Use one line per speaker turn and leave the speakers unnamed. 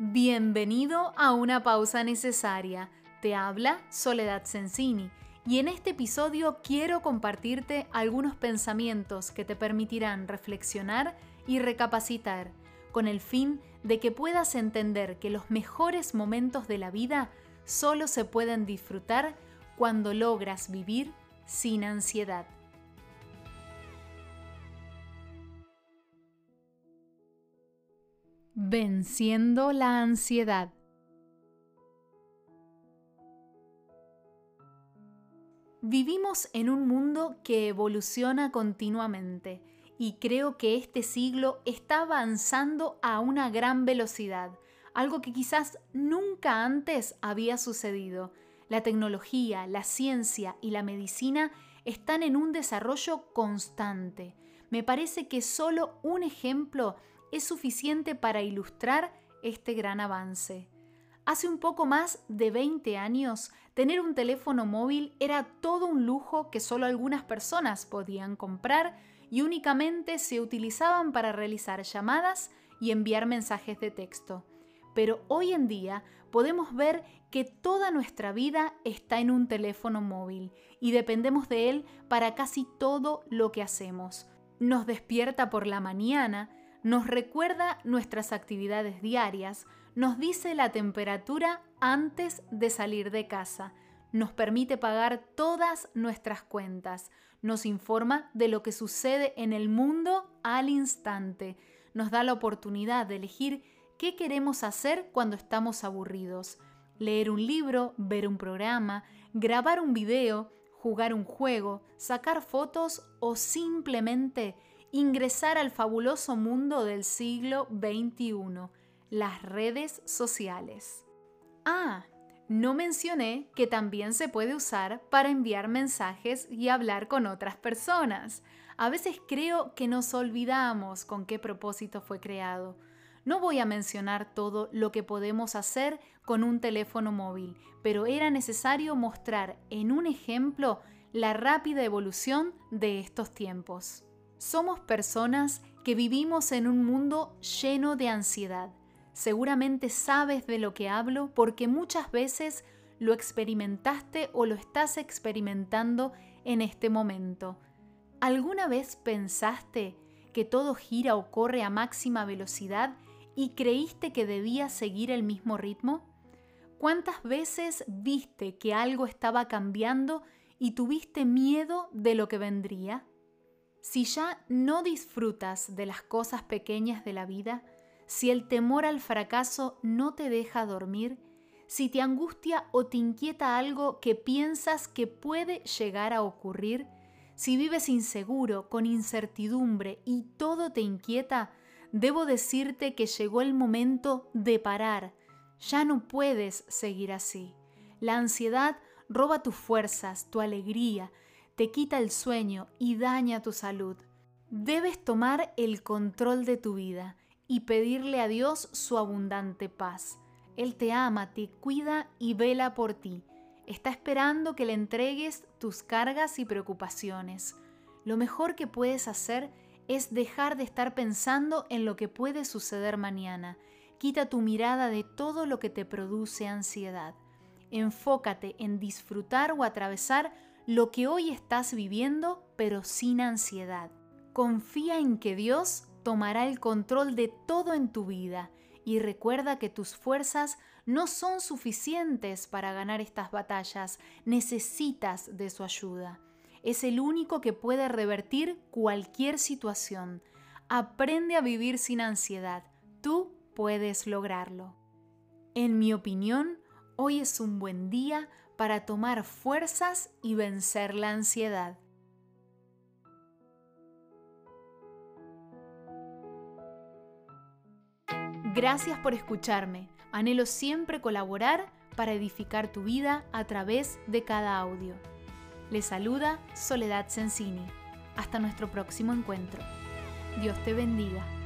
Bienvenido a una pausa necesaria. Te habla Soledad Sensini y en este episodio quiero compartirte algunos pensamientos que te permitirán reflexionar y recapacitar con el fin de que puedas entender que los mejores momentos de la vida solo se pueden disfrutar cuando logras vivir sin ansiedad. Venciendo la ansiedad. Vivimos en un mundo que evoluciona continuamente y creo que este siglo está avanzando a una gran velocidad, algo que quizás nunca antes había sucedido. La tecnología, la ciencia y la medicina están en un desarrollo constante. Me parece que solo un ejemplo es suficiente para ilustrar este gran avance. Hace un poco más de 20 años, tener un teléfono móvil era todo un lujo que solo algunas personas podían comprar y únicamente se utilizaban para realizar llamadas y enviar mensajes de texto. Pero hoy en día podemos ver que toda nuestra vida está en un teléfono móvil y dependemos de él para casi todo lo que hacemos. Nos despierta por la mañana, nos recuerda nuestras actividades diarias, nos dice la temperatura antes de salir de casa, nos permite pagar todas nuestras cuentas, nos informa de lo que sucede en el mundo al instante, nos da la oportunidad de elegir qué queremos hacer cuando estamos aburridos, leer un libro, ver un programa, grabar un video, jugar un juego, sacar fotos o simplemente ingresar al fabuloso mundo del siglo XXI, las redes sociales. Ah, no mencioné que también se puede usar para enviar mensajes y hablar con otras personas. A veces creo que nos olvidamos con qué propósito fue creado. No voy a mencionar todo lo que podemos hacer con un teléfono móvil, pero era necesario mostrar en un ejemplo la rápida evolución de estos tiempos. Somos personas que vivimos en un mundo lleno de ansiedad. Seguramente sabes de lo que hablo porque muchas veces lo experimentaste o lo estás experimentando en este momento. ¿Alguna vez pensaste que todo gira o corre a máxima velocidad y creíste que debía seguir el mismo ritmo? ¿Cuántas veces viste que algo estaba cambiando y tuviste miedo de lo que vendría? Si ya no disfrutas de las cosas pequeñas de la vida, si el temor al fracaso no te deja dormir, si te angustia o te inquieta algo que piensas que puede llegar a ocurrir, si vives inseguro, con incertidumbre y todo te inquieta, debo decirte que llegó el momento de parar. Ya no puedes seguir así. La ansiedad roba tus fuerzas, tu alegría, te quita el sueño y daña tu salud. Debes tomar el control de tu vida y pedirle a Dios su abundante paz. Él te ama, te cuida y vela por ti. Está esperando que le entregues tus cargas y preocupaciones. Lo mejor que puedes hacer es dejar de estar pensando en lo que puede suceder mañana. Quita tu mirada de todo lo que te produce ansiedad. Enfócate en disfrutar o atravesar lo que hoy estás viviendo, pero sin ansiedad. Confía en que Dios tomará el control de todo en tu vida y recuerda que tus fuerzas no son suficientes para ganar estas batallas, necesitas de su ayuda. Es el único que puede revertir cualquier situación. Aprende a vivir sin ansiedad, tú puedes lograrlo. En mi opinión, hoy es un buen día para tomar fuerzas y vencer la ansiedad. Gracias por escucharme. Anhelo siempre colaborar para edificar tu vida a través de cada audio. Le saluda Soledad Sensini. Hasta nuestro próximo encuentro. Dios te bendiga.